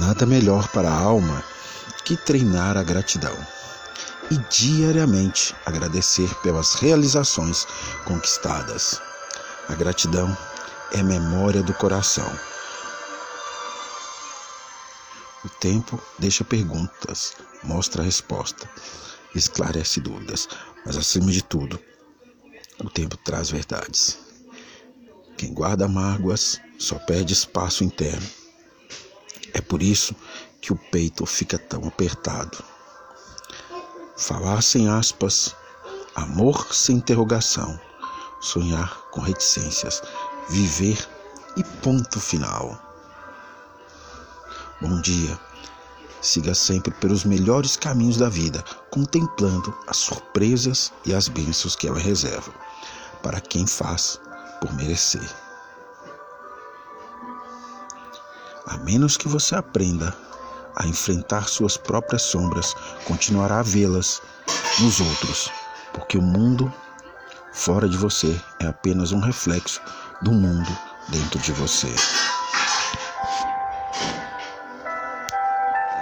Nada melhor para a alma que treinar a gratidão e diariamente agradecer pelas realizações conquistadas. A gratidão é memória do coração. O tempo deixa perguntas, mostra a resposta, esclarece dúvidas, mas acima de tudo, o tempo traz verdades. Quem guarda mágoas só perde espaço interno. É por isso que o peito fica tão apertado. Falar sem aspas, amor sem interrogação, sonhar com reticências, viver e ponto final. Bom dia. Siga sempre pelos melhores caminhos da vida, contemplando as surpresas e as bênçãos que ela reserva para quem faz por merecer. A menos que você aprenda a enfrentar suas próprias sombras, continuará a vê-las nos outros, porque o mundo fora de você é apenas um reflexo do mundo dentro de você.